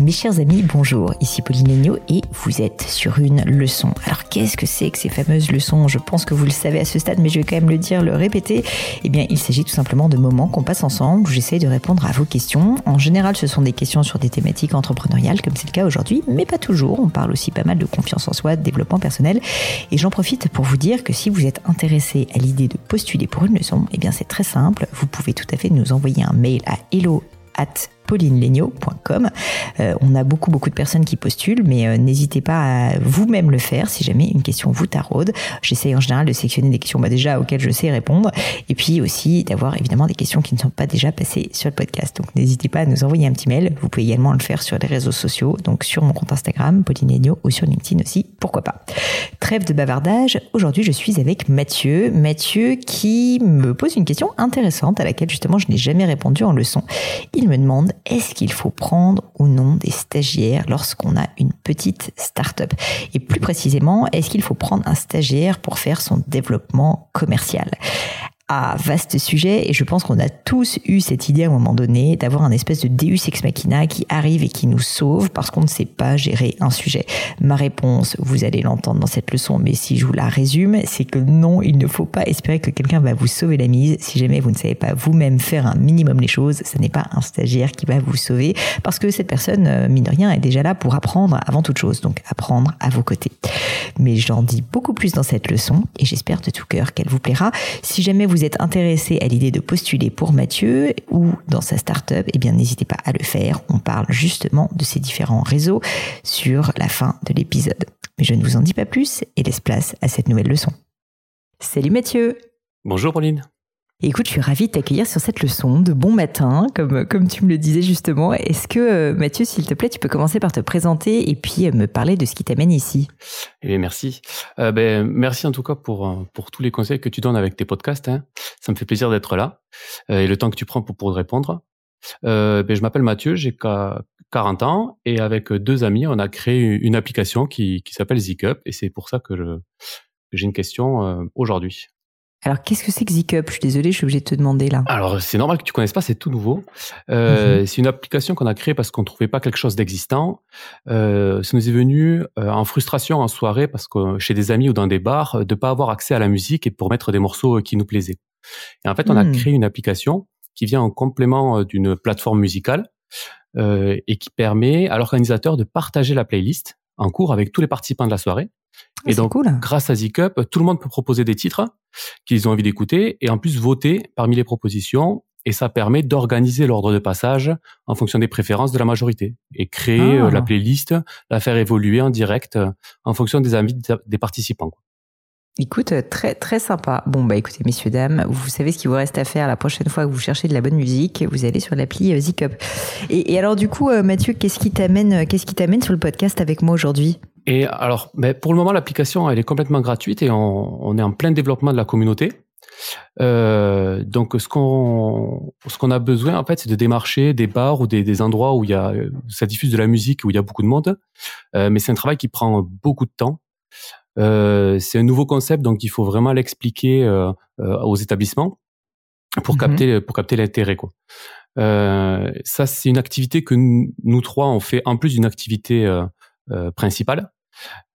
Mes chers amis, bonjour, ici Pauline Agneau et vous êtes sur une leçon. Alors qu'est-ce que c'est que ces fameuses leçons? Je pense que vous le savez à ce stade, mais je vais quand même le dire, le répéter. Eh bien, il s'agit tout simplement de moments qu'on passe ensemble où j'essaye de répondre à vos questions. En général, ce sont des questions sur des thématiques entrepreneuriales, comme c'est le cas aujourd'hui, mais pas toujours. On parle aussi pas mal de confiance en soi, de développement personnel. Et j'en profite pour vous dire que si vous êtes intéressé à l'idée de postuler pour une leçon, eh bien c'est très simple. Vous pouvez tout à fait nous envoyer un mail à hello at paulinelegno.com. Euh, on a beaucoup beaucoup de personnes qui postulent, mais euh, n'hésitez pas à vous-même le faire si jamais une question vous taraude. J'essaie en général de sélectionner des questions bah, déjà auxquelles je sais répondre, et puis aussi d'avoir évidemment des questions qui ne sont pas déjà passées sur le podcast. Donc n'hésitez pas à nous envoyer un petit mail. Vous pouvez également le faire sur les réseaux sociaux, donc sur mon compte Instagram, Pauline ou sur LinkedIn aussi, pourquoi pas. Trêve de bavardage. Aujourd'hui, je suis avec Mathieu. Mathieu qui me pose une question intéressante à laquelle justement je n'ai jamais répondu en leçon. Il me demande est-ce qu'il faut prendre ou non des stagiaires lorsqu'on a une petite start-up? Et plus précisément, est-ce qu'il faut prendre un stagiaire pour faire son développement commercial? Ah, vaste sujet, et je pense qu'on a tous eu cette idée à un moment donné d'avoir un espèce de Deus ex machina qui arrive et qui nous sauve parce qu'on ne sait pas gérer un sujet. Ma réponse, vous allez l'entendre dans cette leçon, mais si je vous la résume, c'est que non, il ne faut pas espérer que quelqu'un va vous sauver la mise. Si jamais vous ne savez pas vous-même faire un minimum les choses, ce n'est pas un stagiaire qui va vous sauver parce que cette personne, euh, mine de rien, est déjà là pour apprendre avant toute chose, donc apprendre à vos côtés. Mais j'en dis beaucoup plus dans cette leçon et j'espère de tout cœur qu'elle vous plaira. Si jamais vous vous êtes intéressé à l'idée de postuler pour Mathieu ou dans sa startup, eh bien n'hésitez pas à le faire. On parle justement de ces différents réseaux sur la fin de l'épisode. Mais je ne vous en dis pas plus et laisse place à cette nouvelle leçon. Salut Mathieu Bonjour Pauline écoute, je suis ravie de t'accueillir sur cette leçon de bon matin, comme, tu me le disais justement. Est-ce que, euh, Mathieu, s'il te plaît, tu peux commencer par te présenter et puis euh, me parler de ce qui t'amène ici? Eh bien, merci. Euh, ben, merci en tout cas pour, tous les conseils que tu donnes avec tes podcasts. Hein. Ça me fait plaisir d'être là et le temps que tu prends pour, répondre. ben, je m'appelle Mathieu, j'ai 40 ans et avec deux amis, on a créé une application qui, s'appelle Zikup et c'est pour ça que j'ai une question aujourd'hui. Alors, qu'est-ce que c'est que Zikup Je suis désolée, je suis obligée de te demander là. Alors, c'est normal que tu connaisses pas, c'est tout nouveau. Euh, mhm. C'est une application qu'on a créée parce qu'on trouvait pas quelque chose d'existant. Euh, ça nous est venu euh, en frustration en soirée parce que chez des amis ou dans des bars, de pas avoir accès à la musique et pour mettre des morceaux qui nous plaisaient. Et en fait, on a hmm. créé une application qui vient en complément d'une plateforme musicale et qui permet à l'organisateur de partager la playlist en cours avec tous les participants de la soirée et donc, grâce à Zcup, tout le monde peut proposer des titres qu'ils ont envie d'écouter et en plus voter parmi les propositions. Et ça permet d'organiser l'ordre de passage en fonction des préférences de la majorité et créer euh, la ah. playlist, la faire évoluer en direct euh, en fonction des avis des participants. Écoute, très très sympa. Bon bah écoutez messieurs dames, vous savez ce qu'il vous reste à faire la prochaine fois que vous cherchez de la bonne musique, vous allez sur l'appli euh, Zcup. Et, et alors du coup Mathieu, qu'est-ce qui t'amène qu'est-ce qui t'amène sur le podcast avec moi aujourd'hui? Et alors, mais pour le moment, l'application, elle est complètement gratuite et on, on, est en plein développement de la communauté. Euh, donc, ce qu'on ce qu'on a besoin, en fait, c'est de démarcher des bars ou des, des, endroits où il y a ça diffuse de la musique où il y a beaucoup de monde. Euh, mais c'est un travail qui prend beaucoup de temps. Euh, c'est un nouveau concept, donc il faut vraiment l'expliquer euh, euh, aux établissements pour mhm. capter pour capter l'intérêt, quoi. Euh, ça, c'est une activité que nous, nous, trois on fait en plus d'une activité principale.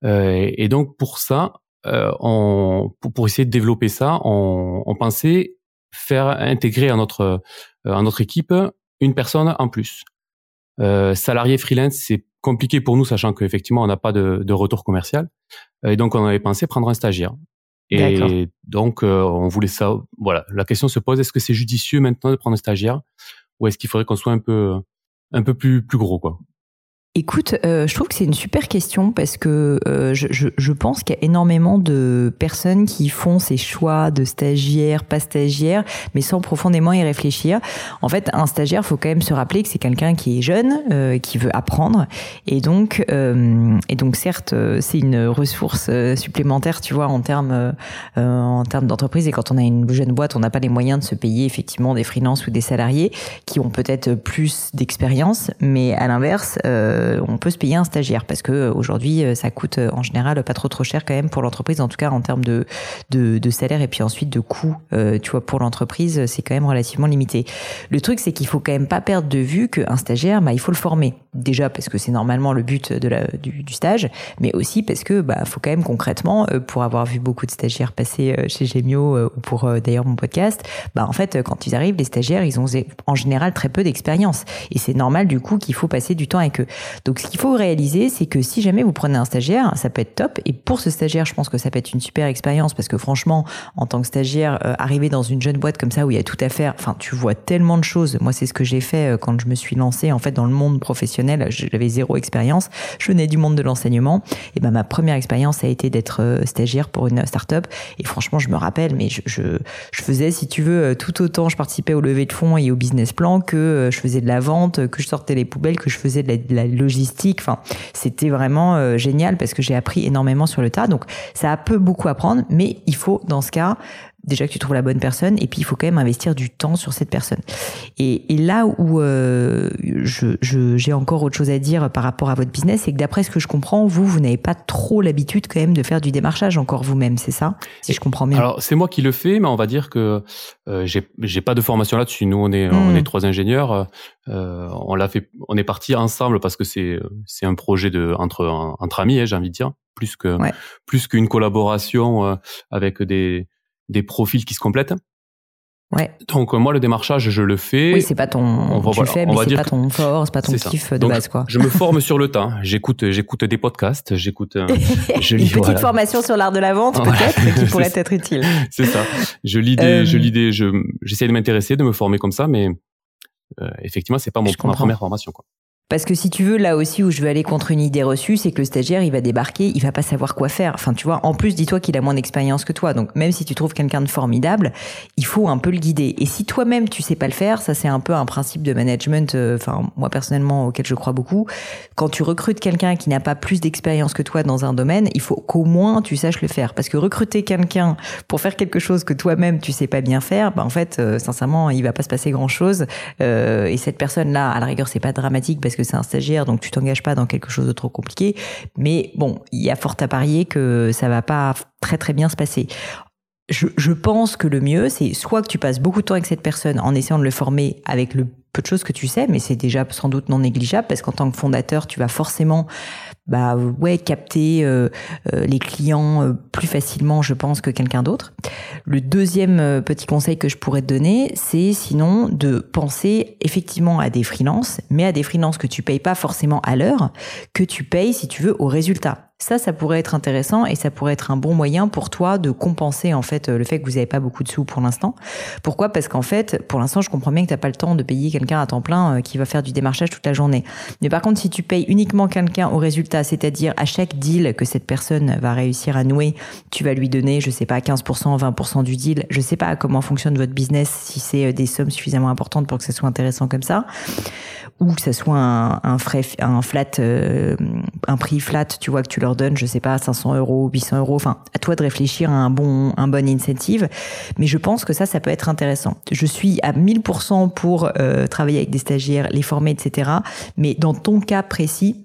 Euh, et donc pour ça, on, pour, essayer de développer ça, on, on pensait faire intégrer à notre à notre équipe une personne en plus. Euh, salarié freelance, c'est compliqué pour nous, sachant qu'effectivement, on n'a pas de, de, retour commercial. Et donc, on avait pensé prendre un stagiaire. Et donc, euh, on voulait ça. Voilà, la question se pose est-ce que c'est judicieux maintenant de prendre un stagiaire, ou est-ce qu'il faudrait qu'on soit un peu un peu plus plus gros, quoi? Écoute, euh, je trouve que c'est une super question parce que euh, je, je, je, pense qu'il y a énormément de personnes qui font ces choix de stagiaire, pas stagiaire, mais sans profondément y réfléchir. En fait, un stagiaire, faut quand même se rappeler que c'est quelqu'un qui est jeune, euh, qui veut apprendre, et donc, euh, et donc certes, c'est une ressource supplémentaire, tu vois, en termes en termes d'entreprise. Et quand on a une jeune boîte, on n'a pas les moyens de se payer effectivement des freelances ou des salariés qui ont peut-être plus d'expérience, mais à l'inverse. Euh, on peut se payer un stagiaire parce que euh, aujourd'hui euh, ça coûte en général pas trop trop cher quand même pour l'entreprise en tout cas en termes de de, salaire et puis ensuite de coût tu vois pour l'entreprise c'est quand même relativement limité. Le truc c'est qu'il faut quand même pas perdre de vue qu'un stagiaire bah il faut le former. Déjà parce que c'est normalement le but de la, du, stage mais aussi parce que bah faut quand même concrètement pour avoir vu beaucoup de stagiaires passer chez Gemio ou pour d'ailleurs mon podcast bah en fait quand ils arrivent les stagiaires ils ont en général très peu d'expérience. Et c'est normal du coup qu'il faut passer du temps avec eux donc ce qu'il faut réaliser, c'est que si jamais vous prenez un stagiaire, ça peut être top. Et pour ce stagiaire, je pense que ça peut être une super expérience parce que franchement, en tant que stagiaire, euh, arriver dans une jeune boîte comme ça où il y a tout à faire, enfin tu vois tellement de choses. Moi, c'est ce que j'ai fait euh, quand je me suis lancée en fait dans le monde professionnel. J'avais zéro expérience. Je venais du monde de l'enseignement. Et ben ma première expérience a été d'être euh, stagiaire pour une start-up. Et franchement, je me rappelle, mais je, je, je faisais, si tu veux, tout autant, je participais au levée de fonds et au business plan que je faisais de la vente, que je sortais les poubelles, que je faisais de la logistique. Enfin, c'était vraiment euh, génial parce que j'ai appris énormément sur le tas. Donc, ça a peu beaucoup à apprendre, mais il faut, dans ce cas, déjà que tu trouves la bonne personne et puis il faut quand même investir du temps sur cette personne. Et, et là où euh, je, j'ai encore autre chose à dire par rapport à votre business, c'est que d'après ce que je comprends, vous, vous n'avez pas trop l'habitude quand même de faire du démarchage encore vous-même, c'est ça? Si je comprends bien. Alors c'est moi qui le fais, mais on va dire que euh, j'ai, j'ai pas de formation là-dessus. Nous, on est, on hmm. est trois ingénieurs. Euh, on l'a fait, on est parti ensemble parce que c'est, c'est un projet de entre entre amis, hein, j'ai envie de dire, plus que plus qu'une collaboration euh, avec des des profils qui se complètent. Ouais. Donc euh, moi le démarchage je le fais. Oui c'est pas ton on va, tu fais mais c'est pas ton fort c'est pas ton kiff de base quoi. Je me forme sur le temps. J'écoute j'écoute des podcasts j'écoute euh, je lis une petite formation sur l'art de la vente peut-être qui pourrait être utile. C'est ça. Je lis des je euh, lis des je j'essaie de m'intéresser de me former comme ça mais euh, effectivement c'est pas mon ma première formation quoi. Parce que si tu veux, là aussi où je veux aller contre une idée reçue, c'est que le stagiaire, il va débarquer, il va pas savoir quoi faire. Enfin, tu vois, en plus, dis-toi qu'il a moins d'expérience que toi. Donc, même si tu trouves quelqu'un de formidable, il faut un peu le guider. Et si toi-même, tu sais pas le faire, ça, c'est un peu un principe de management, euh, enfin, moi, personnellement, auquel je crois beaucoup. Quand tu recrutes quelqu'un qui n'a pas plus d'expérience que toi dans un domaine, il faut qu'au moins tu saches le faire. Parce que recruter quelqu'un pour faire quelque chose que toi-même, tu sais pas bien faire, bah, en fait, euh, sincèrement, il va pas se passer grand-chose. Euh, et cette personne-là, à la rigueur, c'est pas dramatique parce que c'est un stagiaire, donc tu t'engages pas dans quelque chose de trop compliqué. Mais bon, il y a fort à parier que ça va pas très très bien se passer. Je, pense que le mieux, c'est soit que tu passes beaucoup de temps avec cette personne en essayant de le former avec le peu de choses que tu sais, mais c'est déjà sans doute non négligeable parce qu'en tant que fondateur, tu vas forcément bah ouais capter euh, euh, les clients euh, plus facilement je pense que quelqu'un d'autre. Le deuxième petit conseil que je pourrais te donner, c'est sinon de penser effectivement à des freelances, mais à des freelances que tu payes pas forcément à l'heure, que tu payes si tu veux au résultat. Ça, ça pourrait être intéressant et ça pourrait être un bon moyen pour toi de compenser en fait le fait que vous n'avez pas beaucoup de sous pour l'instant. Pourquoi? Parce qu'en fait, pour l'instant, je comprends bien que tu n'as pas le temps de payer quelqu'un à temps plein qui va faire du démarchage toute la journée. Mais par contre, si tu payes uniquement quelqu'un au résultat c'est-à-dire à chaque deal que cette personne va réussir à nouer, tu vas lui donner, je sais pas, 15%, 20% du deal. Je sais pas comment fonctionne votre business, si c'est euh, des sommes suffisamment importantes pour que ça soit intéressant comme ça, ou que ça soit un, frais, un flat, euh, un prix flat, tu vois, que tu leur donnes, je sais pas, 500 euros, 800 euros. Enfin, à toi de réfléchir à un bon, un bon incentive. Mais je pense que ça, ça peut être intéressant. Je suis à 1000% pour euh, travailler avec des stagiaires, les former, etc. Mais dans ton cas précis,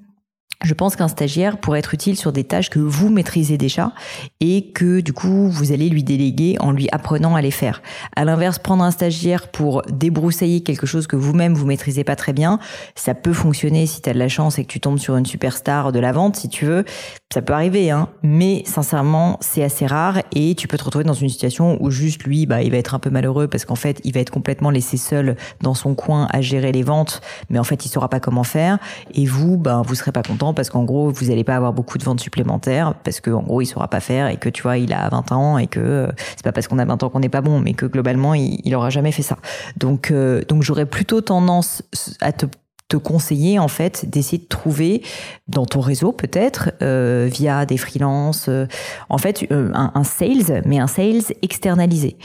je pense qu'un stagiaire pourrait être utile sur des tâches que vous maîtrisez déjà et que du coup vous allez lui déléguer en lui apprenant à les faire. À l'inverse, prendre un stagiaire pour débroussailler quelque chose que vous-même vous maîtrisez pas très bien, ça peut fonctionner si tu as de la chance et que tu tombes sur une superstar de la vente si tu veux, Ça peut arriver, hein, mais sincèrement, c'est assez rare et tu peux te retrouver dans une situation où juste lui, bah, il va être un peu malheureux parce qu'en fait, il va être complètement laissé seul dans son coin à gérer les ventes, mais en fait, il saura pas comment faire. Et vous, bah, vous serez pas content parce qu'en gros, vous allez pas avoir beaucoup de ventes supplémentaires parce qu'en gros, il saura pas faire et que tu vois, il a 20 ans et que euh, c'est pas parce qu'on a 20 ans qu'on n'est pas bon, mais que globalement, il, il aura jamais fait ça. Donc, euh, donc j'aurais plutôt tendance à te te conseiller en fait d'essayer de trouver dans ton réseau peut-être euh, via des freelances euh, en fait euh, un, un, sales mais un sales externalisé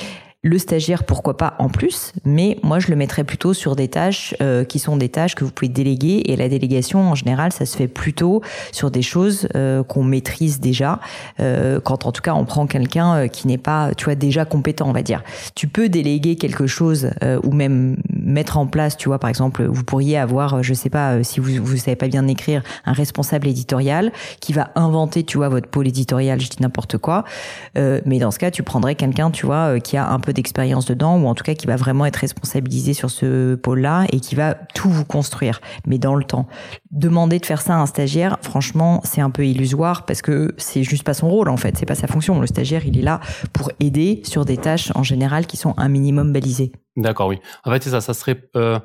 le stagiaire, pourquoi pas en plus, mais moi je le mettrais plutôt sur des tâches euh, qui sont des tâches que vous pouvez déléguer et la délégation en général ça se fait plutôt sur des choses euh, qu'on maîtrise déjà euh, quand en tout cas on prend quelqu'un euh, qui n'est pas tu vois déjà compétent on va dire. Tu peux déléguer quelque chose euh, ou même mettre en place tu vois par exemple vous pourriez avoir je sais pas si vous vous savez pas bien écrire un responsable éditorial qui va inventer tu vois votre pôle éditorial je dis n'importe quoi mais dans ce cas tu prendrais quelqu'un tu vois qui a un peu d'expérience dedans, ou en tout cas qui va vraiment être responsabilisé sur ce pôle-là et qui va tout vous construire, mais dans le temps. Demander de faire ça à un stagiaire, franchement, c'est un peu illusoire parce que c'est juste pas son rôle en fait, c'est pas sa fonction. Le stagiaire, il est là pour aider sur des tâches en général qui sont un minimum balisées. D'accord, oui. En fait, c'est ça. Ça serait euh,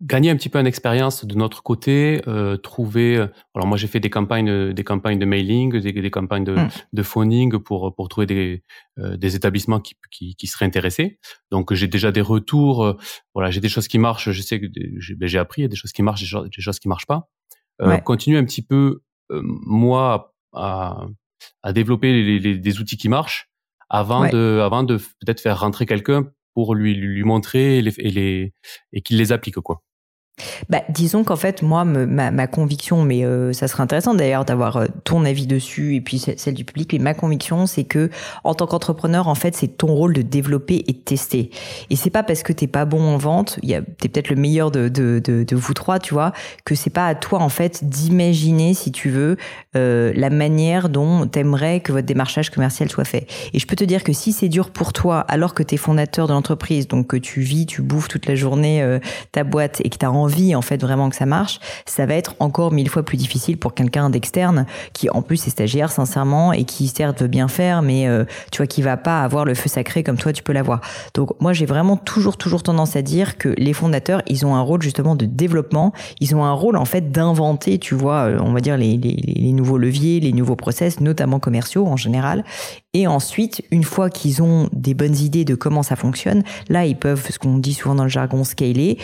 gagner un petit peu en expérience de notre côté, euh, trouver. Alors moi j'ai fait des campagnes, des campagnes de mailing, des, des campagnes de, mm. de, phoning pour pour trouver des euh, des établissements qui, qui, qui seraient intéressés. Donc j'ai déjà des retours. Euh, voilà, j'ai des choses qui marchent. Je sais que j'ai ben, appris, il y a des choses qui marchent, des choses, des choses qui marchent pas. Ouais. Continuer un petit peu moi à, à développer les, les, des outils qui marchent avant ouais. de avant de peut-être faire rentrer quelqu'un pour lui lui montrer et, les, et, qu'il les applique quoi. Bah, disons qu'en fait, moi, ma, ma, conviction, mais euh, ça serait intéressant d'ailleurs d'avoir euh, ton avis dessus et puis celle du public, mais ma conviction, c'est que en tant qu'entrepreneur, en fait, c'est ton rôle de développer et de tester. Et c'est pas parce que t'es pas bon en vente, y a t'es peut-être le meilleur de, de, de, de, vous trois, tu vois, que c'est pas à toi en fait d'imaginer, si tu veux, euh, la manière dont t'aimerais que votre démarchage commercial soit fait. Et je peux te dire que si c'est dur pour toi, alors que t'es fondateur de l'entreprise, donc que tu vis, tu bouffes toute la journée euh, ta boîte et que t'as envie en fait vraiment que ça marche, ça va être encore mille fois plus difficile pour quelqu'un d'externe qui en plus est stagiaire sincèrement et qui certes veut bien faire mais euh, tu vois qui va pas avoir le feu sacré comme toi tu peux l'avoir. Donc moi j'ai vraiment toujours toujours tendance à dire que les fondateurs ils ont un rôle justement de développement, ils ont un rôle en fait d'inventer tu vois on va dire les, les, les nouveaux leviers, les nouveaux process notamment commerciaux en général. Et ensuite une fois qu'ils ont des bonnes idées de comment ça fonctionne, là ils peuvent ce qu'on dit souvent dans le jargon scaler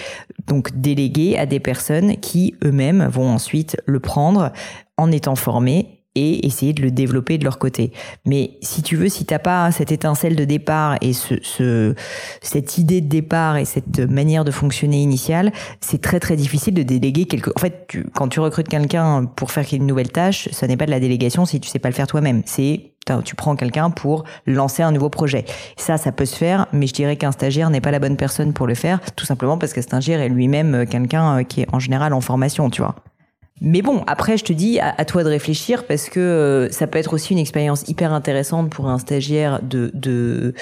donc déléguer à des personnes qui eux-mêmes vont ensuite le prendre en étant formés et essayer de le développer de leur côté. Mais si tu veux, si t'as pas cette étincelle de départ et ce, ce, cette idée de départ et cette manière de fonctionner initiale, c'est très très difficile de déléguer quelque. En fait, tu, quand tu recrutes quelqu'un pour faire une nouvelle tâche, ce n'est pas de la délégation si tu sais pas le faire toi-même. C'est tu prends quelqu'un pour lancer un nouveau projet. Ça, ça peut se faire, mais je dirais qu'un stagiaire n'est pas la bonne personne pour le faire, tout simplement parce qu'un stagiaire est lui-même euh, quelqu'un euh, qui est en général en formation, tu vois. Mais bon, après, je te dis, à, toi de réfléchir parce que euh, ça peut être aussi une expérience hyper intéressante pour un stagiaire de, de,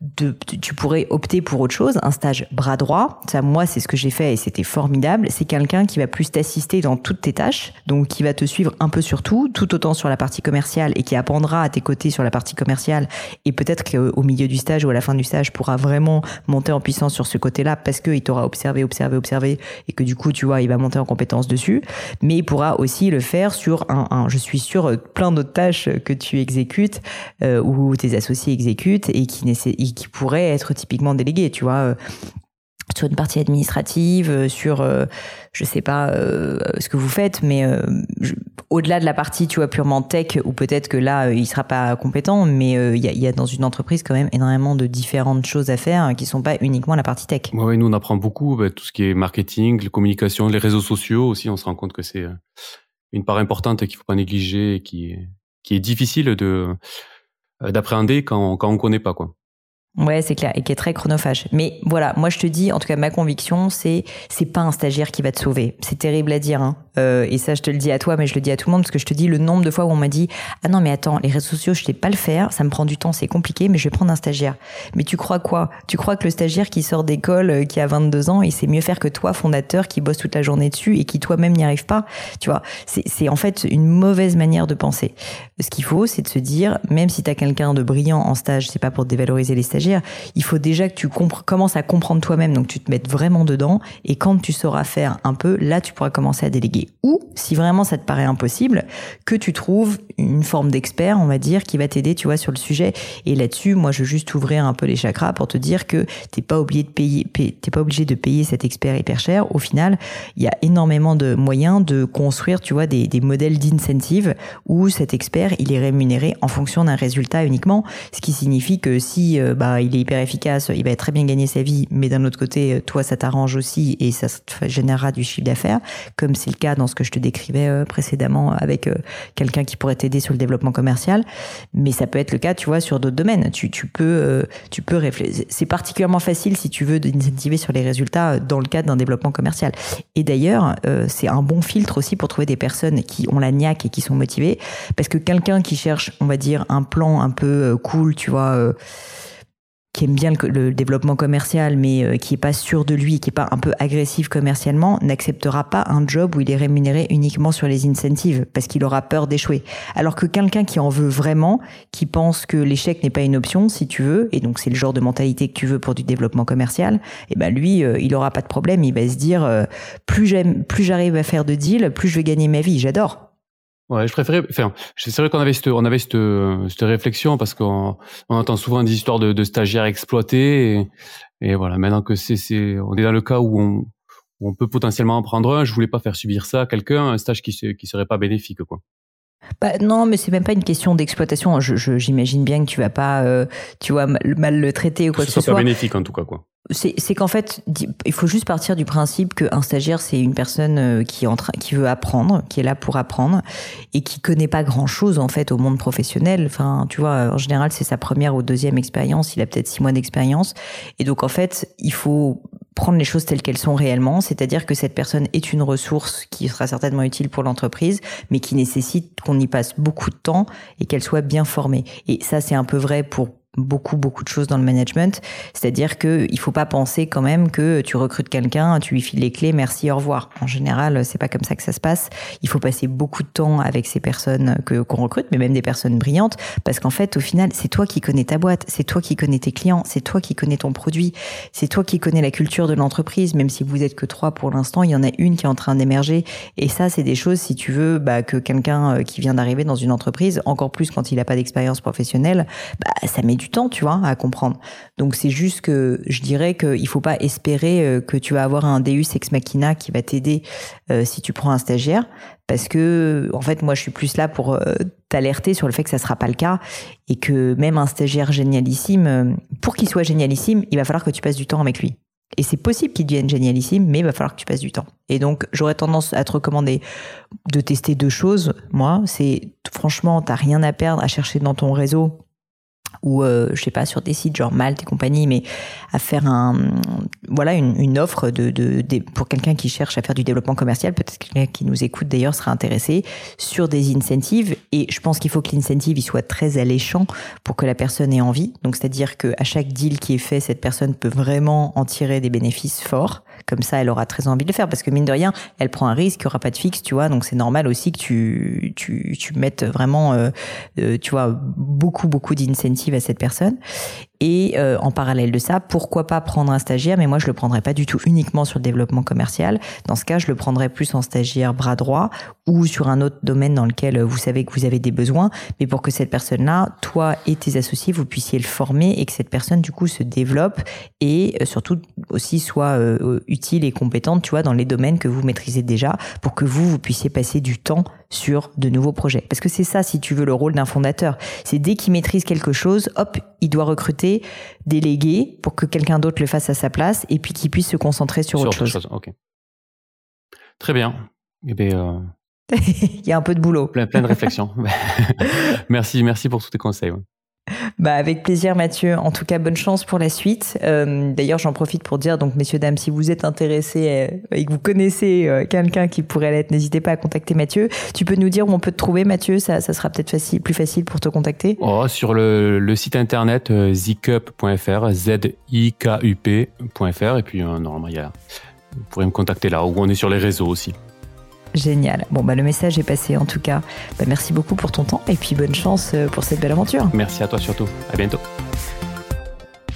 de, tu pourrais opter pour autre chose, un stage bras droit. Ça, moi, c'est ce que j'ai fait et c'était formidable. C'est quelqu'un qui va plus t'assister dans toutes tes tâches, donc qui va te suivre un peu sur tout, tout autant sur la partie commerciale et qui apprendra à tes côtés sur la partie commerciale et peut-être qu'au milieu du stage ou à la fin du stage pourra vraiment monter en puissance sur ce côté-là parce qu'il t'aura observé, observé, observé et que du coup, tu vois, il va monter en compétence dessus. Mais il pourra aussi le faire sur un, je suis sûr, plein d'autres tâches que tu exécutes euh, ou tes associés exécutent et qui, et pourraient être typiquement déléguées, tu vois euh, sur une partie administrative, euh, sur, euh, je sais pas euh, ce que vous faites, mais euh, au-delà de la partie, tu vois, purement tech, ou peut-être que là, euh, il sera pas compétent, mais il y a, y, a, dans une entreprise quand même énormément de différentes choses à faire hein, qui sont pas uniquement la partie tech. Oui, nous on apprend beaucoup, bah, tout ce qui est marketing, les communications, les réseaux sociaux aussi, on se rend compte que c'est une part importante qu'il faut pas négliger, et qui est, qui est difficile de d'appréhender quand, quand on connaît pas, quoi. Ouais, c'est clair, et qui est très chronophage. Mais voilà, moi je te dis, en tout cas ma conviction, c'est c'est pas un stagiaire qui va te sauver. C'est terrible à dire, hein. Euh, et ça je te le dis à toi, mais je le dis à tout le monde parce que je te dis le nombre de fois où on m'a dit ah non mais attends les réseaux sociaux je sais pas le faire, ça me prend du temps, c'est compliqué, mais je vais prendre un stagiaire. Mais tu crois quoi? Tu crois que le stagiaire qui sort d'école, euh, qui a 22 ans, il sait mieux faire que toi, fondateur, qui bosse toute la journée dessus et qui toi-même n'y arrive pas? Tu vois, c'est en fait une mauvaise manière de penser. Ce qu'il faut, c'est de se dire, même si tu as quelqu'un de brillant en stage, c'est pas pour dévaloriser les stagiaires, il faut déjà que tu commences à comprendre toi-même, donc tu te mettes vraiment dedans, et quand tu sauras faire un peu, là tu pourras commencer à déléguer. Ou, si vraiment ça te paraît impossible, que tu trouves une forme d'expert, on va dire, qui va t'aider, tu vois, sur le sujet. Et là-dessus, moi, je veux juste ouvrir un peu les chakras pour te dire que t'es pas obligé de payer, t'es pas obligé de payer cet expert hyper cher. Au final, il y a énormément de moyens de construire, tu vois, des, modèles d'incentive où cet expert, il est rémunéré en fonction d'un résultat uniquement, ce qui signifie que si euh, bah, il est hyper efficace, il va très bien gagner sa vie, mais d'un autre côté, euh, toi, ça t'arrange aussi et ça générera du chiffre d'affaires, comme c'est le cas dans ce que je te décrivais euh, précédemment avec quelqu'un qui pourrait t'aider sur le développement commercial. Mais ça peut être le cas, tu vois, sur d'autres domaines. Tu, tu peux, tu peux réfléchir. C'est particulièrement facile si tu veux d'incentiver sur les résultats dans le cadre d'un développement commercial. Et d'ailleurs, c'est un bon filtre aussi pour trouver des personnes qui ont la niaque et qui sont motivées, parce que quelqu'un qui cherche, on va dire, un plan un peu cool, tu vois qui aime bien le, développement commercial, mais euh, qui est pas sûr de lui, qui est pas un peu agressif commercialement, n'acceptera pas un job où il est rémunéré uniquement sur les incentives, parce qu'il aura peur d'échouer. Alors que quelqu'un qui en veut vraiment, qui pense que l'échec n'est pas une option, si tu veux, et donc c'est le genre de mentalité que tu veux pour du développement commercial, et eh ben lui, euh, il aura pas de problème, il va se dire euh, plus j'arrive à faire de deals, plus je vais gagner ma vie. J'adore. Ouais, je préférais. Enfin, c'est vrai qu'on avait cette, on avait cette, cette réflexion parce qu'on on entend souvent des histoires de, de stagiaires exploités et, et, voilà. Maintenant que c'est, c'est, on est dans le cas où on, on peut potentiellement en prendre un. Je voulais pas faire subir ça à quelqu'un, un stage qui, qui serait pas bénéfique, quoi. Bah, non, mais c'est même pas une question d'exploitation. Je, j'imagine bien que tu vas pas, euh, tu vois, mal, le traiter ou quoi que, ce soit. bénéfique en tout cas, quoi c'est qu'en fait, il faut juste partir du principe qu'un stagiaire, c'est une personne euh, qui, est en train, qui veut apprendre, qui est là pour apprendre, et qui connaît pas grand-chose en fait au monde professionnel. Enfin, tu vois, en général, c'est sa première ou deuxième expérience. Il a peut-être six mois d'expérience, et donc en fait, il faut prendre les choses telles qu'elles sont réellement, c'est-à-dire que cette personne est une ressource qui sera certainement utile pour l'entreprise, mais qui nécessite qu'on y passe beaucoup de temps et qu'elle soit bien formée. Et ça, c'est un peu vrai pour beaucoup beaucoup de choses dans le management, c'est-à-dire que il faut pas penser quand même que tu recrutes quelqu'un, tu lui files les clés, merci, au revoir. En général, c'est pas comme ça que ça se passe. Il faut passer beaucoup de temps avec ces personnes que qu'on recrute, mais même des personnes brillantes, parce qu'en fait, au final, c'est toi qui connais ta boîte, c'est toi qui connais tes clients, c'est toi qui connais ton produit, c'est toi qui connais la culture de l'entreprise. Même si vous êtes que trois pour l'instant, il y en a une qui est en train d'émerger, et ça, c'est des choses, si tu veux, bah, que quelqu'un euh, qui vient d'arriver dans une entreprise, encore plus quand il n'a pas d'expérience professionnelle, bah, ça met du temps, tu vois, à comprendre. Donc c'est juste que je dirais qu'il faut pas espérer euh, que tu vas avoir un Deus ex machina qui va t'aider euh, si tu prends un stagiaire, parce que en fait moi je suis plus là pour euh, t'alerter sur le fait que ça sera pas le cas et que même un stagiaire génialissime, pour qu'il soit génialissime, il va falloir que tu passes du temps avec lui. Et c'est possible qu'il devienne génialissime, mais il va falloir que tu passes du temps. Et donc, j'aurais tendance à te recommander de tester deux choses. Moi, c'est franchement, t'as rien à perdre à chercher dans ton réseau ou euh, je sais pas sur des sites genre Malte et compagnie mais à faire un voilà une, une offre de, de, pour quelqu'un qui cherche à faire du développement commercial peut-être quelqu'un qui nous écoute d'ailleurs sera intéressé sur des incentives. Et je pense qu'il faut que l'incentive il soit très alléchant pour que la personne ait envie. Donc c'est-à-dire que à chaque deal qui est fait cette personne peut vraiment en tirer des bénéfices forts comme ça elle aura très envie de le faire parce que mine de rien elle prend un risque il n'y aura pas de fixe tu vois donc c'est normal aussi que tu tu tu mettes vraiment euh, euh tu vois beaucoup beaucoup d'incentives à cette personne. Et euh, en parallèle de ça, pourquoi pas prendre un stagiaire? Mais moi, je le prendrais pas du tout uniquement sur le développement commercial. Dans ce cas, je le prendrais plus en stagiaire bras droit ou sur un autre domaine dans lequel euh, vous savez que vous avez des besoins, mais pour que cette personne-là, toi et tes associés, vous puissiez le former et que cette personne, du coup, se développe et euh, surtout aussi soit utile et compétente, tu vois, dans les domaines que vous maîtrisez déjà, pour que vous, vous puissiez passer du temps sur de nouveaux projets. Parce que c'est ça, si tu veux, le rôle d'un fondateur. C'est dès qu'il maîtrise quelque chose, hop, il doit recruter, déléguer pour que quelqu'un d'autre le fasse à sa place et puis qu'il puisse se concentrer sur, autre, chose. Très bien. Eh bien euh, il y a un peu de boulot. Plein, plein de réflexions. merci, merci pour tous tes conseils. Bah avec plaisir Mathieu. En tout cas, bonne chance pour la suite. Euh, d'ailleurs, j'en profite pour dire donc messieurs dames, si vous êtes intéressés euh, et que vous connaissez euh, quelqu'un qui pourrait l'être, n'hésitez pas à contacter Mathieu. Tu peux nous dire où on peut te trouver Mathieu? Ça, ça sera peut-être facile, plus facile pour te contacter. Oh, sur le, site internet zikup.fr, z i k u p.fr et puis normalement il y vous pourrez me contacter là où on est sur les réseaux aussi. Génial. Bon, bah, le message est passé en tout cas. Bah, merci beaucoup pour ton temps et puis bonne chance euh, pour cette belle aventure. Merci à toi surtout. À bientôt.